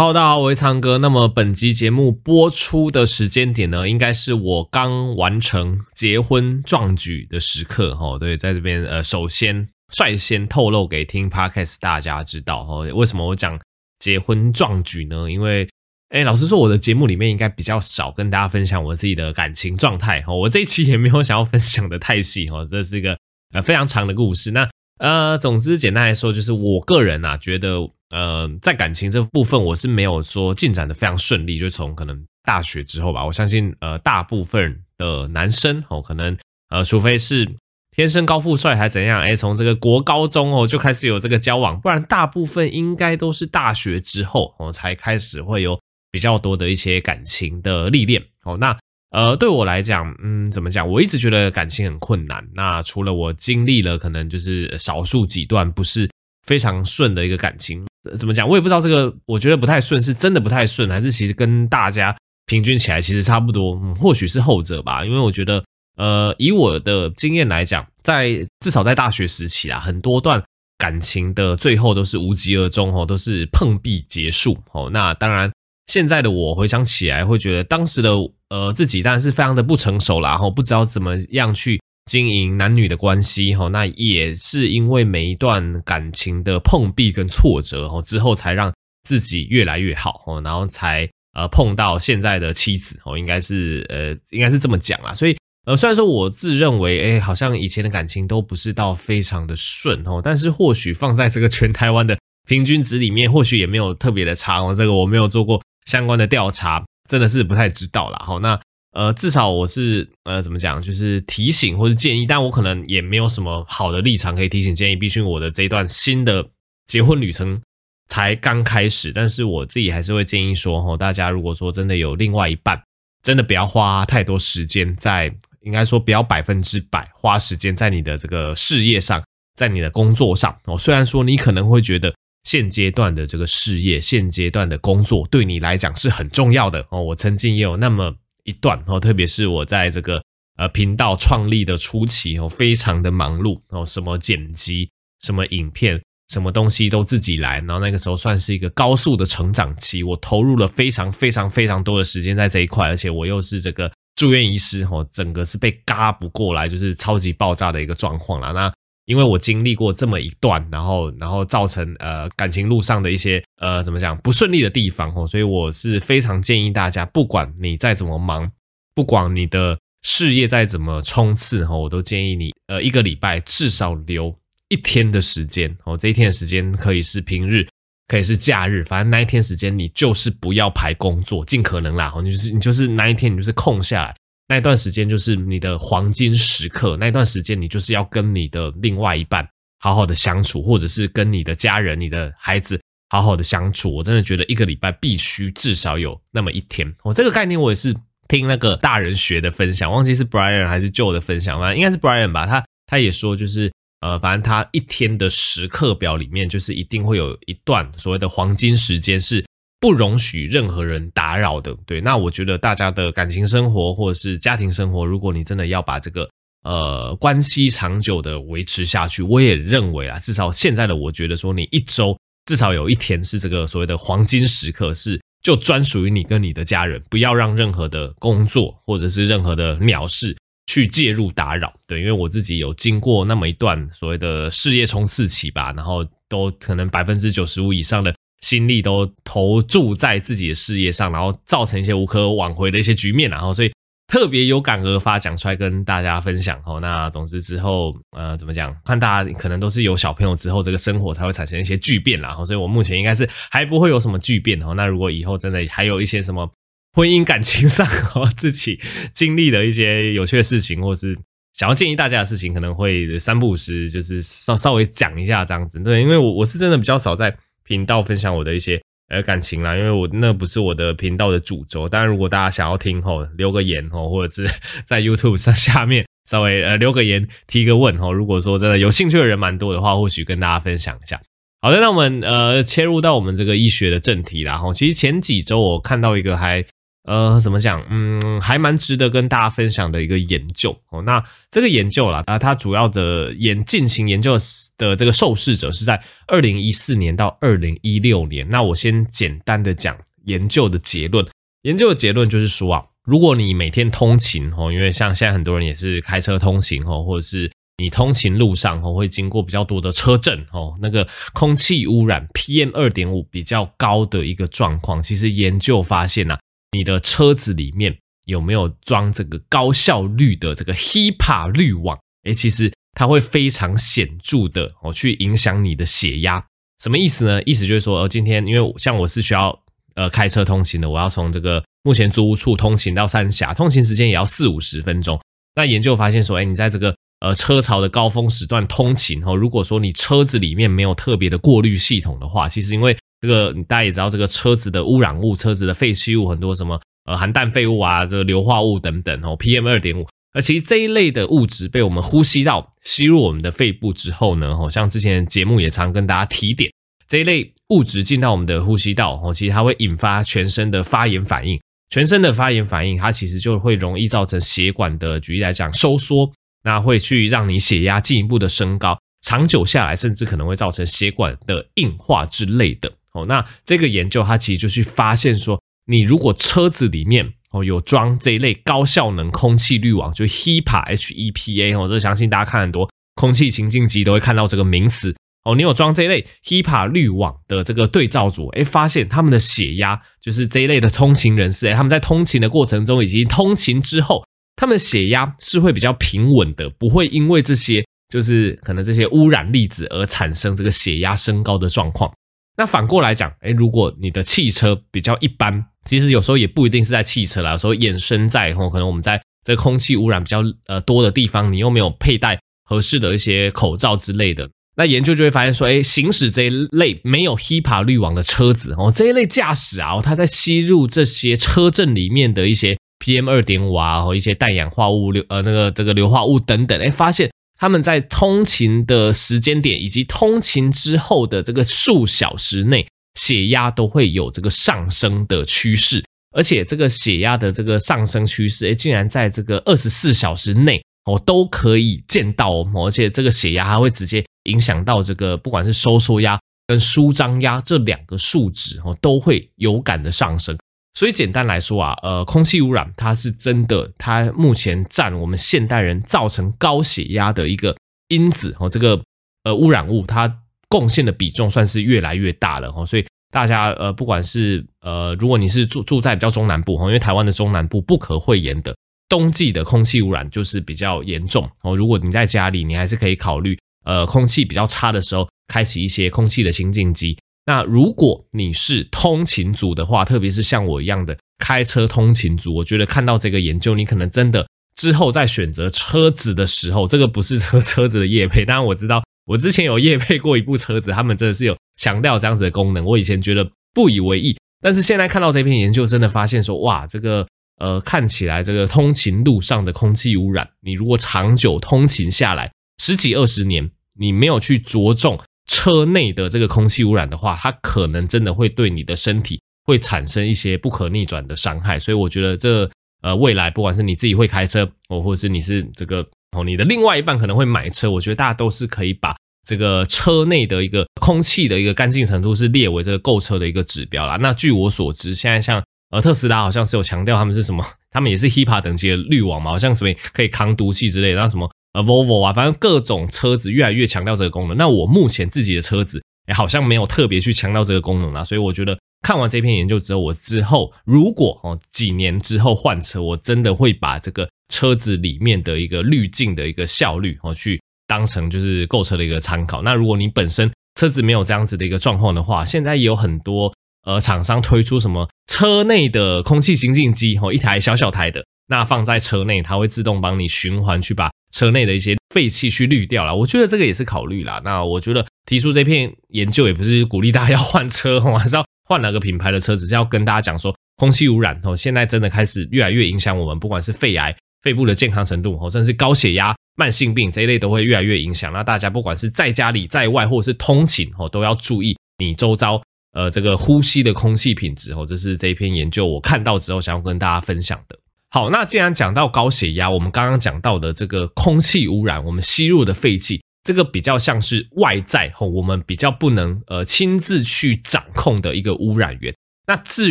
Hello，大家好，我是苍哥。那么本集节目播出的时间点呢，应该是我刚完成结婚壮举的时刻哈。对，在这边呃，首先率先透露给听 Podcast 大家知道哈，为什么我讲结婚壮举呢？因为哎，老实说，我的节目里面应该比较少跟大家分享我自己的感情状态哈。我这一期也没有想要分享的太细哈，这是一个呃非常长的故事。那呃，总之简单来说，就是我个人啊觉得。呃，在感情这部分，我是没有说进展的非常顺利。就从可能大学之后吧，我相信呃，大部分的男生哦，可能呃，除非是天生高富帅还怎样，哎，从这个国高中哦就开始有这个交往，不然大部分应该都是大学之后哦才开始会有比较多的一些感情的历练哦。那呃，对我来讲，嗯，怎么讲？我一直觉得感情很困难。那除了我经历了可能就是少数几段不是非常顺的一个感情。怎么讲？我也不知道这个，我觉得不太顺，是真的不太顺，还是其实跟大家平均起来其实差不多？嗯，或许是后者吧。因为我觉得，呃，以我的经验来讲，在至少在大学时期啊，很多段感情的最后都是无疾而终哦，都是碰壁结束哦。那当然，现在的我回想起来，会觉得当时的呃自己当然是非常的不成熟啦，然后不知道怎么样去。经营男女的关系，哈，那也是因为每一段感情的碰壁跟挫折，哈，之后才让自己越来越好，哈，然后才呃碰到现在的妻子，哦，应该是呃，应该是这么讲啦。所以呃，虽然说我自认为，哎，好像以前的感情都不是到非常的顺，哦，但是或许放在这个全台湾的平均值里面，或许也没有特别的差，哦，这个我没有做过相关的调查，真的是不太知道啦。哈，那。呃，至少我是呃，怎么讲，就是提醒或者建议，但我可能也没有什么好的立场可以提醒建议。毕竟我的这一段新的结婚旅程才刚开始，但是我自己还是会建议说，吼，大家如果说真的有另外一半，真的不要花太多时间在，应该说不要百分之百花时间在你的这个事业上，在你的工作上。哦，虽然说你可能会觉得现阶段的这个事业，现阶段的工作对你来讲是很重要的哦。我曾经也有那么。一段哦，特别是我在这个呃频道创立的初期哦，非常的忙碌哦，什么剪辑、什么影片、什么东西都自己来，然后那个时候算是一个高速的成长期，我投入了非常非常非常多的时间在这一块，而且我又是这个住院医师哦，整个是被嘎不过来，就是超级爆炸的一个状况了。那因为我经历过这么一段，然后然后造成呃感情路上的一些呃怎么讲不顺利的地方哦，所以我是非常建议大家，不管你再怎么忙，不管你的事业再怎么冲刺哈，我都建议你呃一个礼拜至少留一天的时间哦，这一天的时间可以是平日，可以是假日，反正那一天时间你就是不要排工作，尽可能啦，你就是你就是那一天你就是空下来。那段时间就是你的黄金时刻，那段时间你就是要跟你的另外一半好好的相处，或者是跟你的家人、你的孩子好好的相处。我真的觉得一个礼拜必须至少有那么一天。我这个概念我也是听那个大人学的分享，忘记是 Brian 还是 Joe 的分享，反正应该是 Brian 吧。他他也说就是呃，反正他一天的时刻表里面就是一定会有一段所谓的黄金时间是。不容许任何人打扰的，对。那我觉得大家的感情生活或者是家庭生活，如果你真的要把这个呃关系长久的维持下去，我也认为啊，至少现在的我觉得说，你一周至少有一天是这个所谓的黄金时刻，是就专属于你跟你的家人，不要让任何的工作或者是任何的鸟事去介入打扰。对，因为我自己有经过那么一段所谓的事业冲刺期吧，然后都可能百分之九十五以上的。心力都投注在自己的事业上，然后造成一些无可挽回的一些局面，然后所以特别有感而发，讲出来跟大家分享。哦，那总之之后，呃，怎么讲？看大家可能都是有小朋友之后，这个生活才会产生一些巨变，然后所以我目前应该是还不会有什么巨变。哦，那如果以后真的还有一些什么婚姻感情上哦自己经历的一些有趣的事情，或是想要建议大家的事情，可能会三不五时就是稍稍微讲一下这样子。对，因为我我是真的比较少在。频道分享我的一些呃感情啦，因为我那不是我的频道的主轴。当然，如果大家想要听吼，留个言吼，或者是 在 YouTube 上 下面稍微呃留个言提个问吼。如果说真的有兴趣的人蛮多的话，或许跟大家分享一下。好的，那我们呃切入到我们这个医学的正题啦。吼，其实前几周我看到一个还呃，怎么讲？嗯，还蛮值得跟大家分享的一个研究哦。那这个研究啦，啊，它主要的研进行研究的这个受试者是在二零一四年到二零一六年。那我先简单的讲研究的结论。研究的结论就是说啊，如果你每天通勤哦，因为像现在很多人也是开车通勤哦，或者是你通勤路上哦会经过比较多的车阵哦，那个空气污染 PM 二点五比较高的一个状况，其实研究发现呐。你的车子里面有没有装这个高效率的这个 HEPA 滤网？诶，其实它会非常显著的哦，去影响你的血压。什么意思呢？意思就是说，呃，今天因为像我是需要呃开车通勤的，我要从这个目前租屋处通勤到三峡，通勤时间也要四五十分钟。那研究发现说，诶，你在这个呃车潮的高峰时段通勤哦，如果说你车子里面没有特别的过滤系统的话，其实因为这个大家也知道，这个车子的污染物、车子的废弃物很多，什么呃含氮废物啊，这个硫化物等等哦，PM 二点五。而其实这一类的物质被我们呼吸到、吸入我们的肺部之后呢，哦，像之前节目也常跟大家提点，这一类物质进到我们的呼吸道哦，其实它会引发全身的发炎反应。全身的发炎反应，它其实就会容易造成血管的，举例来讲收缩，那会去让你血压进一步的升高，长久下来，甚至可能会造成血管的硬化之类的。哦，那这个研究它其实就去发现说，你如果车子里面哦有装这一类高效能空气滤网，就 HEPA H E P A 哦，这相信大家看很多空气清净机都会看到这个名词哦。你有装这一类 HEPA 滤网的这个对照组，哎，发现他们的血压就是这一类的通勤人士，哎，他们在通勤的过程中以及通勤之后，他们的血压是会比较平稳的，不会因为这些就是可能这些污染粒子而产生这个血压升高的状况。那反过来讲，诶，如果你的汽车比较一般，其实有时候也不一定是在汽车啦，有时候衍生在吼，可能我们在这空气污染比较呃多的地方，你又没有佩戴合适的一些口罩之类的，那研究就会发现说，诶，行驶这一类没有 HEPA 滤网的车子哦，这一类驾驶啊，它在吸入这些车阵里面的一些 PM 二点五啊，和一些氮氧化物硫呃那个这个硫化物等等，诶，发现。他们在通勤的时间点以及通勤之后的这个数小时内，血压都会有这个上升的趋势，而且这个血压的这个上升趋势，诶，竟然在这个二十四小时内哦都可以见到哦，而且这个血压还会直接影响到这个不管是收缩压跟舒张压这两个数值哦，都会有感的上升。所以简单来说啊，呃，空气污染它是真的，它目前占我们现代人造成高血压的一个因子哦，这个呃污染物它贡献的比重算是越来越大了哦。所以大家呃，不管是呃，如果你是住住在比较中南部哦，因为台湾的中南部不可讳言的，冬季的空气污染就是比较严重哦。如果你在家里，你还是可以考虑呃，空气比较差的时候，开启一些空气的清净机。那如果你是通勤族的话，特别是像我一样的开车通勤族，我觉得看到这个研究，你可能真的之后在选择车子的时候，这个不是车车子的业配，当然我知道我之前有业配过一部车子，他们真的是有强调这样子的功能，我以前觉得不以为意，但是现在看到这篇研究，真的发现说，哇，这个呃看起来这个通勤路上的空气污染，你如果长久通勤下来十几二十年，你没有去着重。车内的这个空气污染的话，它可能真的会对你的身体会产生一些不可逆转的伤害，所以我觉得这呃未来不管是你自己会开车哦，或者是你是这个哦，你的另外一半可能会买车，我觉得大家都是可以把这个车内的一个空气的一个干净程度是列为这个购车的一个指标啦。那据我所知，现在像呃特斯拉好像是有强调他们是什么，他们也是 HEPA 等级的滤网嘛，好像什么可以抗毒气之类的，那什么。呃，Volvo 啊，反正各种车子越来越强调这个功能。那我目前自己的车子，哎好像没有特别去强调这个功能啦。所以我觉得看完这篇研究之后，我之后如果哦几年之后换车，我真的会把这个车子里面的一个滤镜的一个效率哦，去当成就是购车的一个参考。那如果你本身车子没有这样子的一个状况的话，现在也有很多呃厂商推出什么车内的空气清净机哦，一台小小台的。那放在车内，它会自动帮你循环去把车内的一些废气去滤掉了。我觉得这个也是考虑啦。那我觉得提出这篇研究也不是鼓励大家要换车，还是要换哪个品牌的车子，是要跟大家讲说，空气污染哦，现在真的开始越来越影响我们，不管是肺癌、肺部的健康程度哦，甚至高血压、慢性病这一类都会越来越影响。那大家不管是在家里、在外，或者是通勤哦，都要注意你周遭呃这个呼吸的空气品质哦，这是这一篇研究我看到之后想要跟大家分享的。好，那既然讲到高血压，我们刚刚讲到的这个空气污染，我们吸入的废气，这个比较像是外在吼，我们比较不能呃亲自去掌控的一个污染源。那至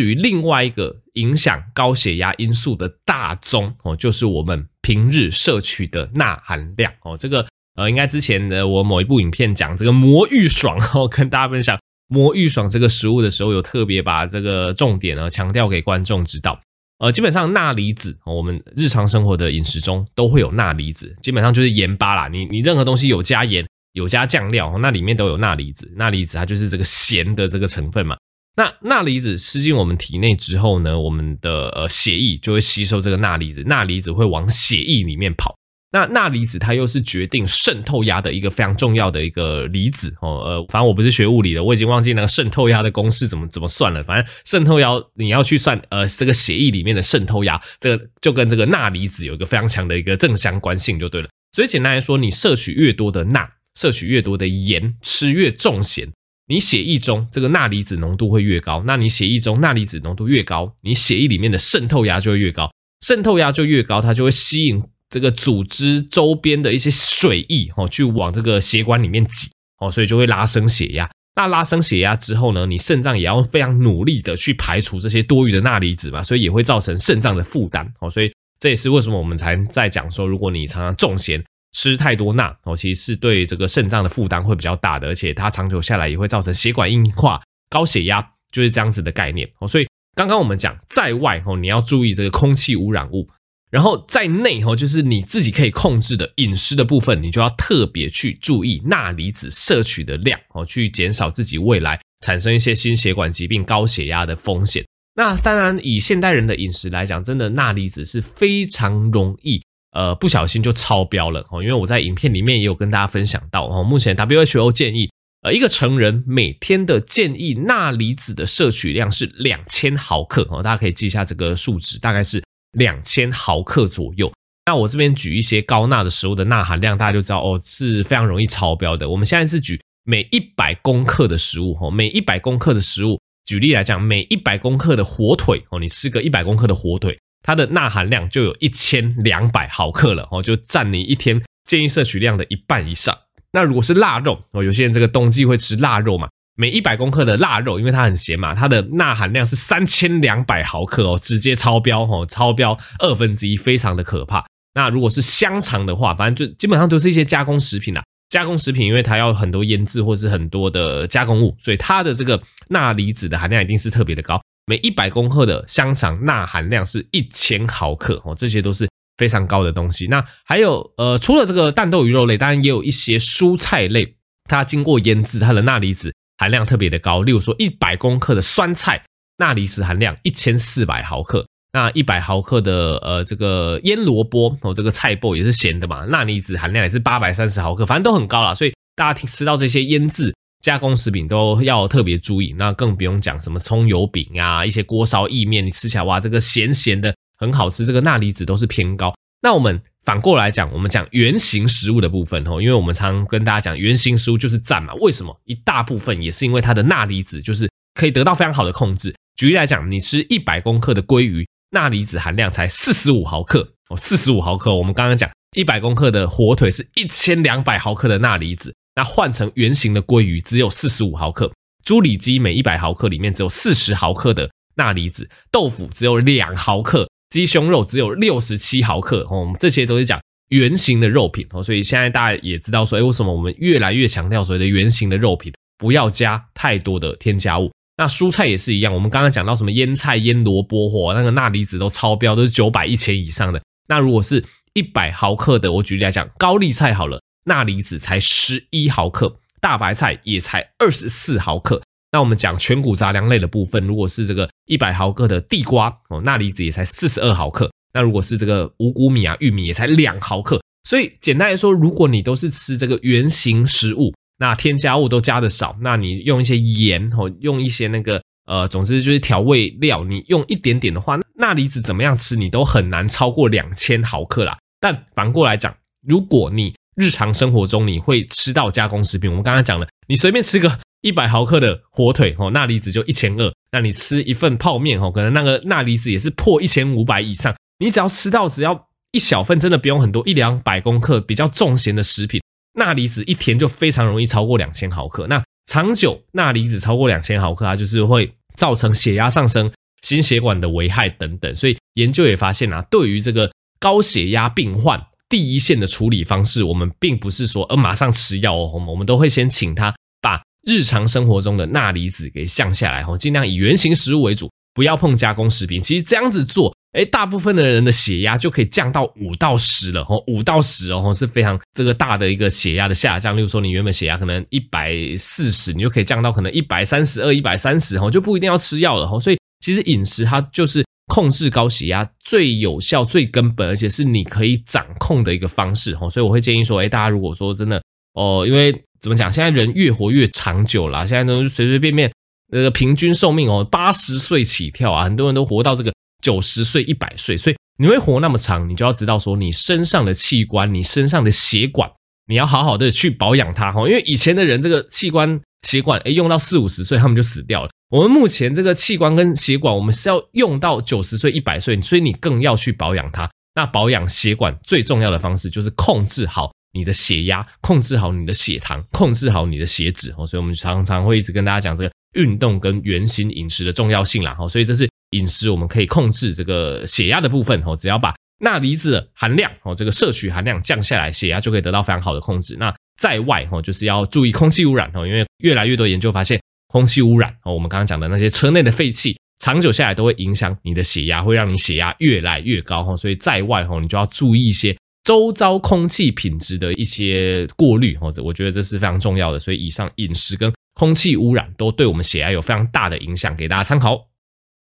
于另外一个影响高血压因素的大宗哦，就是我们平日摄取的钠含量哦。这个呃，应该之前的我某一部影片讲这个魔芋爽 哦，跟大家分享魔芋爽这个食物的时候，有特别把这个重点呢强调给观众知道。呃，基本上钠离子，我们日常生活的饮食中都会有钠离子，基本上就是盐巴啦。你你任何东西有加盐、有加酱料，那里面都有钠离子。钠离子它就是这个咸的这个成分嘛。那钠离子吃进我们体内之后呢，我们的呃血液就会吸收这个钠离子，钠离子会往血液里面跑。那钠离子它又是决定渗透压的一个非常重要的一个离子哦，呃，反正我不是学物理的，我已经忘记那个渗透压的公式怎么怎么算了。反正渗透压你要去算，呃，这个血液里面的渗透压，这个就跟这个钠离子有一个非常强的一个正相关性就对了。所以简单来说，你摄取越多的钠，摄取越多的盐，吃越重咸，你血液中这个钠离子浓度会越高。那你血液中钠离子浓度越高，你血液里面的渗透压就会越高，渗透压就越高，它就会吸引。这个组织周边的一些水液哦，去往这个血管里面挤哦，所以就会拉升血压。那拉升血压之后呢，你肾脏也要非常努力的去排除这些多余的钠离子嘛，所以也会造成肾脏的负担哦。所以这也是为什么我们才在讲说，如果你常常重咸吃太多钠哦，其实是对这个肾脏的负担会比较大的，而且它长久下来也会造成血管硬化、高血压，就是这样子的概念哦。所以刚刚我们讲在外哦，你要注意这个空气污染物。然后在内吼，就是你自己可以控制的饮食的部分，你就要特别去注意钠离子摄取的量哦，去减少自己未来产生一些心血管疾病、高血压的风险。那当然，以现代人的饮食来讲，真的钠离子是非常容易呃不小心就超标了哦。因为我在影片里面也有跟大家分享到哦，目前 WHO 建议呃一个成人每天的建议钠离子的摄取量是两千毫克哦，大家可以记一下这个数值，大概是。两千毫克左右。那我这边举一些高钠的食物的钠含量，大家就知道哦，是非常容易超标的。我们现在是举每一百公克的食物哦，每一百公克的食物，举例来讲，每一百公克的火腿哦，你吃个一百公克的火腿，它的钠含量就有一千两百毫克了哦，就占你一天建议摄取量的一半以上。那如果是腊肉哦，有些人这个冬季会吃腊肉嘛。每一百公克的腊肉，因为它很咸嘛，它的钠含量是三千两百毫克哦，直接超标哦，超标二分之一，非常的可怕。那如果是香肠的话，反正就基本上都是一些加工食品啦。加工食品因为它要很多腌制或是很多的加工物，所以它的这个钠离子的含量一定是特别的高。每一百公克的香肠钠含量是一千毫克哦，这些都是非常高的东西。那还有呃，除了这个蛋豆鱼肉类，当然也有一些蔬菜类，它经过腌制，它的钠离子。含量特别的高，例如说一百公克的酸菜，钠离子含量一千四百毫克，那一百毫克的呃这个腌萝卜哦，这个菜脯也是咸的嘛，钠离子含量也是八百三十毫克，反正都很高啦，所以大家听吃到这些腌制加工食品都要特别注意，那更不用讲什么葱油饼啊，一些锅烧意面，你吃起来哇，这个咸咸的很好吃，这个钠离子都是偏高。那我们反过来讲，我们讲原型食物的部分哦，因为我们常跟大家讲，原型食物就是赞嘛。为什么？一大部分也是因为它的钠离子就是可以得到非常好的控制。举例来讲，你吃一百公克的鲑鱼，钠离子含量才四十五毫克哦，四十五毫克。我们刚刚讲一百公克的火腿是一千两百毫克的钠离子，那换成圆形的鲑鱼只有四十五毫克。猪里脊每一百毫克里面只有四十毫克的钠离子，豆腐只有两毫克。鸡胸肉只有六十七毫克哦，我们这些都是讲圆形的肉品哦，所以现在大家也知道说，哎，为什么我们越来越强调所谓的圆形的肉品不要加太多的添加物？那蔬菜也是一样，我们刚刚讲到什么腌菜、腌萝卜或那个钠离子都超标，都是九百、一千以上的。那如果是一百毫克的，我举例来讲，高丽菜好了，钠离子才十一毫克，大白菜也才二十四毫克。那我们讲全谷杂粮类的部分，如果是这个一百毫克的地瓜哦，钠离子也才四十二毫克。那如果是这个五谷米啊、玉米也才两毫克。所以简单来说，如果你都是吃这个原型食物，那添加物都加的少，那你用一些盐哦，用一些那个呃，总之就是调味料，你用一点点的话，钠离子怎么样吃你都很难超过两千毫克啦。但反过来讲，如果你日常生活中你会吃到加工食品，我们刚才讲了，你随便吃个。一百毫克的火腿哦，钠离子就一千二。那你吃一份泡面哦，可能那个钠离子也是破一千五百以上。你只要吃到只要一小份，真的不用很多，一两百公克比较重咸的食品，钠离子一天就非常容易超过两千毫克。那长久钠离子超过两千毫克，它就是会造成血压上升、心血管的危害等等。所以研究也发现啊，对于这个高血压病患，第一线的处理方式，我们并不是说呃马上吃药哦，我们都会先请他把日常生活中的钠离子给降下来哦，尽量以原型食物为主，不要碰加工食品。其实这样子做，诶，大部分的人的血压就可以降到五到十了哦，五到十哦是非常这个大的一个血压的下降。例如说，你原本血压可能一百四十，你就可以降到可能一百三十二、一百三十哦，就不一定要吃药了吼。所以其实饮食它就是控制高血压最有效、最根本，而且是你可以掌控的一个方式吼。所以我会建议说，诶，大家如果说真的哦，因为怎么讲？现在人越活越长久了，现在都随随便便那个平均寿命哦，八十岁起跳啊，很多人都活到这个九十岁、一百岁。所以你会活那么长，你就要知道说，你身上的器官、你身上的血管，你要好好的去保养它哈。因为以前的人这个器官、血管，哎，用到四五十岁他们就死掉了。我们目前这个器官跟血管，我们是要用到九十岁、一百岁，所以你更要去保养它。那保养血管最重要的方式就是控制好。你的血压，控制好你的血糖，控制好你的血脂哦，所以我们常常会一直跟大家讲这个运动跟原型饮食的重要性啦，哦所以这是饮食我们可以控制这个血压的部分哦，只要把钠离子含量哦，这个摄取含量降下来，血压就可以得到非常好的控制。那在外哦，就是要注意空气污染哦，因为越来越多研究发现，空气污染哦，我们刚刚讲的那些车内的废气，长久下来都会影响你的血压，会让你血压越来越高哦，所以在外哦，你就要注意一些。周遭空气品质的一些过滤，或者我觉得这是非常重要的。所以以上饮食跟空气污染都对我们血压有非常大的影响，给大家参考。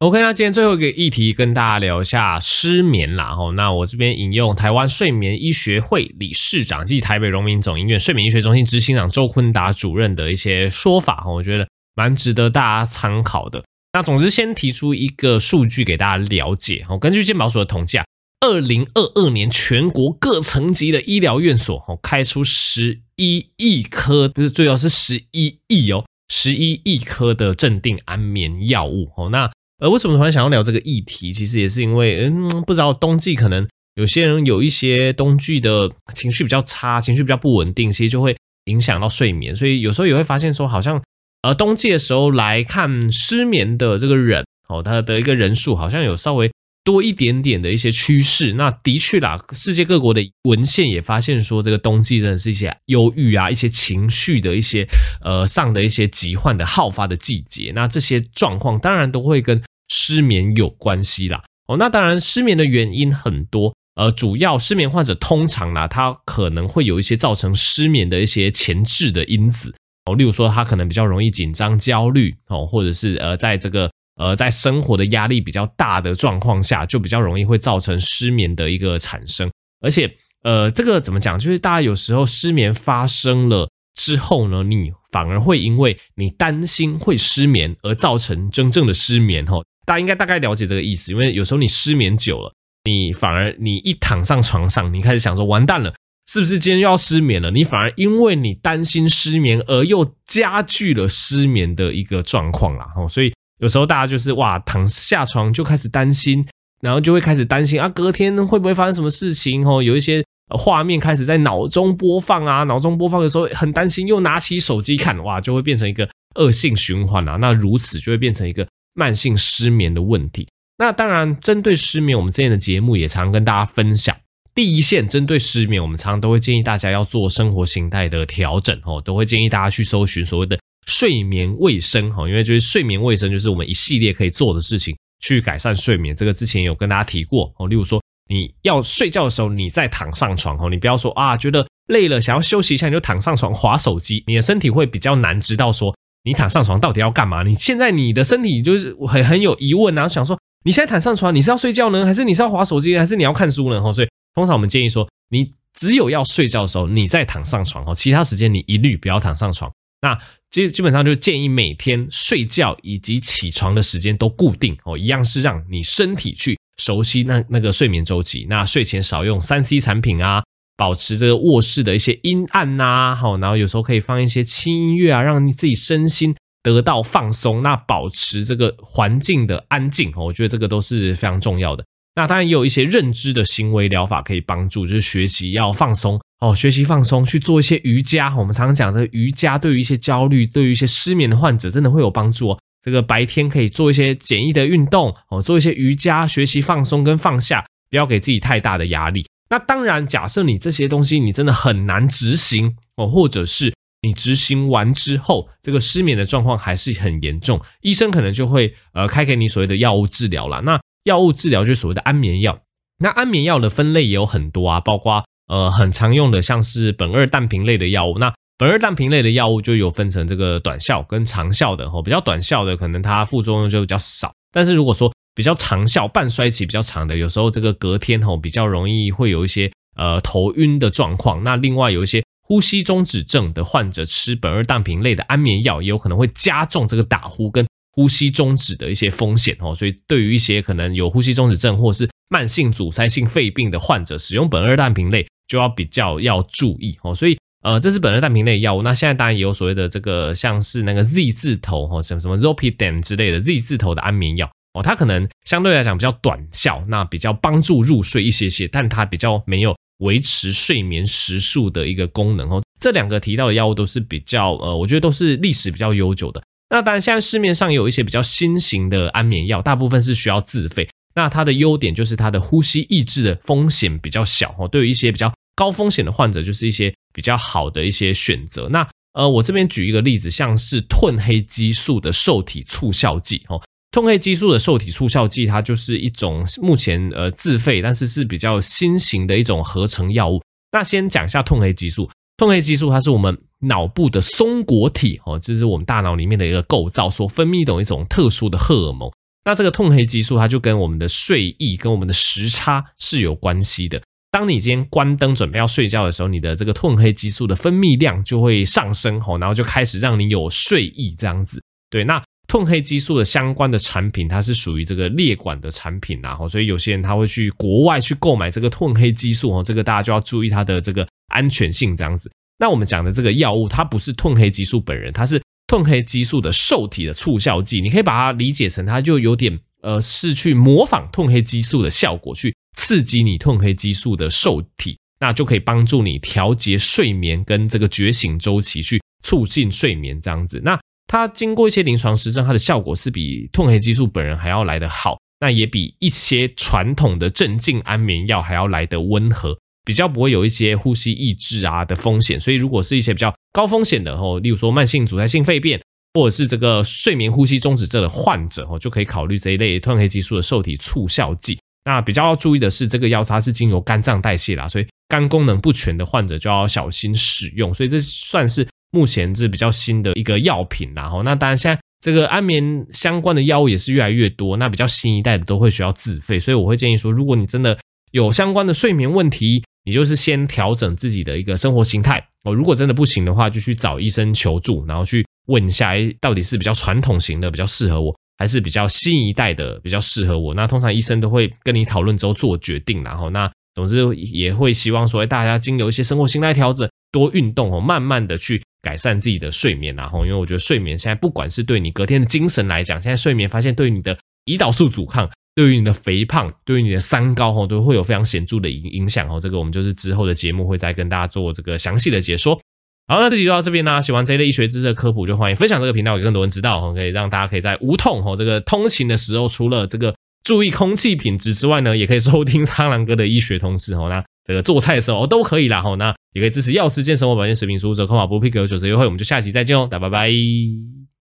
OK，那今天最后一个议题跟大家聊一下失眠啦。哦，那我这边引用台湾睡眠医学会理事长暨台北荣民总医院睡眠医学中心执行长周坤达主任的一些说法，我觉得蛮值得大家参考的。那总之先提出一个数据给大家了解。哦，根据健保署的统计啊。二零二二年，全国各层级的医疗院所哦，开出十一亿颗，不是，最好是十一亿哦，十一亿颗的镇定安眠药物哦。那呃，为什么突然想要聊这个议题？其实也是因为，嗯，不知道冬季可能有些人有一些冬季的情绪比较差，情绪比较不稳定，其实就会影响到睡眠。所以有时候也会发现说，好像呃，冬季的时候来看失眠的这个人哦，他的一个人数好像有稍微。多一点点的一些趋势，那的确啦，世界各国的文献也发现说，这个冬季真的是一些忧郁啊，一些情绪的一些呃上的一些疾患的好发的季节。那这些状况当然都会跟失眠有关系啦。哦，那当然失眠的原因很多，呃，主要失眠患者通常呢，他可能会有一些造成失眠的一些前置的因子哦，例如说他可能比较容易紧张、焦虑哦，或者是呃，在这个。呃，在生活的压力比较大的状况下，就比较容易会造成失眠的一个产生。而且，呃，这个怎么讲？就是大家有时候失眠发生了之后呢，你反而会因为你担心会失眠而造成真正的失眠。哈，大家应该大概了解这个意思。因为有时候你失眠久了，你反而你一躺上床上，你开始想说完蛋了，是不是今天又要失眠了？你反而因为你担心失眠而又加剧了失眠的一个状况啦。哈，所以。有时候大家就是哇，躺下床就开始担心，然后就会开始担心啊，隔天会不会发生什么事情？哦，有一些画面开始在脑中播放啊，脑中播放的时候很担心，又拿起手机看，哇，就会变成一个恶性循环啊。那如此就会变成一个慢性失眠的问题。那当然，针对失眠，我们之前的节目也常跟大家分享。第一线针对失眠，我们常常都会建议大家要做生活形态的调整哦，都会建议大家去搜寻所谓的。睡眠卫生哈，因为就是睡眠卫生，就是我们一系列可以做的事情，去改善睡眠。这个之前有跟大家提过哦。例如说，你要睡觉的时候，你再躺上床哦，你不要说啊，觉得累了，想要休息一下，你就躺上床划手机，你的身体会比较难知道说你躺上床到底要干嘛。你现在你的身体就是很很有疑问啊，想说你现在躺上床，你是要睡觉呢，还是你是要划手机，还是你要看书呢？哈，所以通常我们建议说，你只有要睡觉的时候，你再躺上床哦，其他时间你一律不要躺上床。那基基本上就建议每天睡觉以及起床的时间都固定哦，一样是让你身体去熟悉那那个睡眠周期。那睡前少用三 C 产品啊，保持这个卧室的一些阴暗呐，好，然后有时候可以放一些轻音乐啊，让你自己身心得到放松。那保持这个环境的安静哦，我觉得这个都是非常重要的。那当然也有一些认知的行为疗法可以帮助，就是学习要放松哦，学习放松，去做一些瑜伽。我们常常讲这个瑜伽，对于一些焦虑、对于一些失眠的患者，真的会有帮助哦。这个白天可以做一些简易的运动哦，做一些瑜伽，学习放松跟放下，不要给自己太大的压力。那当然，假设你这些东西你真的很难执行哦，或者是你执行完之后，这个失眠的状况还是很严重，医生可能就会呃开给你所谓的药物治疗啦。那药物治疗就是所谓的安眠药。那安眠药的分类也有很多啊，包括呃很常用的像是苯二氮平类的药物。那苯二氮平类的药物就有分成这个短效跟长效的哦，比较短效的可能它副作用就比较少，但是如果说比较长效、半衰期比较长的，有时候这个隔天吼比较容易会有一些呃头晕的状况。那另外有一些呼吸中止症的患者吃苯二氮平类的安眠药，也有可能会加重这个打呼跟呼吸中止的一些风险哦。所以对于一些可能有呼吸中止症或是慢性阻塞性肺病的患者，使用苯二氮平类就要比较要注意哦。所以呃，这是苯二氮平类药物。那现在当然也有所谓的这个像是那个 Z 字头哦，什么什么 Zopidem 之类的 Z 字头的安眠药。哦，它可能相对来讲比较短效，那比较帮助入睡一些些，但它比较没有维持睡眠时数的一个功能哦。这两个提到的药物都是比较呃，我觉得都是历史比较悠久的。那当然，现在市面上也有一些比较新型的安眠药，大部分是需要自费。那它的优点就是它的呼吸抑制的风险比较小哦，对于一些比较高风险的患者，就是一些比较好的一些选择。那呃，我这边举一个例子，像是褪黑激素的受体促效剂哦。褪黑激素的受体促效剂，它就是一种目前呃自费，但是是比较新型的一种合成药物。那先讲一下褪黑激素，褪黑激素它是我们脑部的松果体哦，这是我们大脑里面的一个构造所分泌的一种特殊的荷尔蒙。那这个褪黑激素它就跟我们的睡意跟我们的时差是有关系的。当你今天关灯准备要睡觉的时候，你的这个褪黑激素的分泌量就会上升哦，然后就开始让你有睡意这样子。对，那。褪黑激素的相关的产品，它是属于这个列管的产品，然后所以有些人他会去国外去购买这个褪黑激素哦，这个大家就要注意它的这个安全性这样子。那我们讲的这个药物，它不是褪黑激素本人，它是褪黑激素的受体的促效剂，你可以把它理解成它就有点呃是去模仿褪黑激素的效果，去刺激你褪黑激素的受体，那就可以帮助你调节睡眠跟这个觉醒周期，去促进睡眠这样子。那它经过一些临床实证，它的效果是比褪黑激素本人还要来得好，那也比一些传统的镇静安眠药还要来得温和，比较不会有一些呼吸抑制啊的风险。所以如果是一些比较高风险的哦，例如说慢性阻塞性肺病，或者是这个睡眠呼吸中止症的患者哦，就可以考虑这一类褪黑激素的受体促效剂。那比较要注意的是，这个药它是经由肝脏代谢啦，所以肝功能不全的患者就要小心使用。所以这算是。目前是比较新的一个药品，然后那当然现在这个安眠相关的药物也是越来越多，那比较新一代的都会需要自费，所以我会建议说，如果你真的有相关的睡眠问题，你就是先调整自己的一个生活形态哦。如果真的不行的话，就去找医生求助，然后去问一下，哎，到底是比较传统型的比较适合我，还是比较新一代的比较适合我？那通常医生都会跟你讨论之后做决定，然后那总之也会希望说，大家经由一些生活形态调整，多运动哦，慢慢的去。改善自己的睡眠，然后因为我觉得睡眠现在不管是对你隔天的精神来讲，现在睡眠发现对你的胰岛素阻抗，对于你的肥胖，对于你的三高哦，都会有非常显著的影影响哦。这个我们就是之后的节目会再跟大家做这个详细的解说。好，那这集就到这边啦。喜欢这一类医学知识的科普，就欢迎分享这个频道给更多人知道哦，可以让大家可以在无痛哦这个通勤的时候，除了这个注意空气品质之外呢，也可以收听苍蓝鸽的医学通识哦。那这个做菜的时候都可以啦，吼，那也可以支持药师健生活保健食品输入折扣码，不必给我九折优惠，我们就下期再见哦，大家拜拜。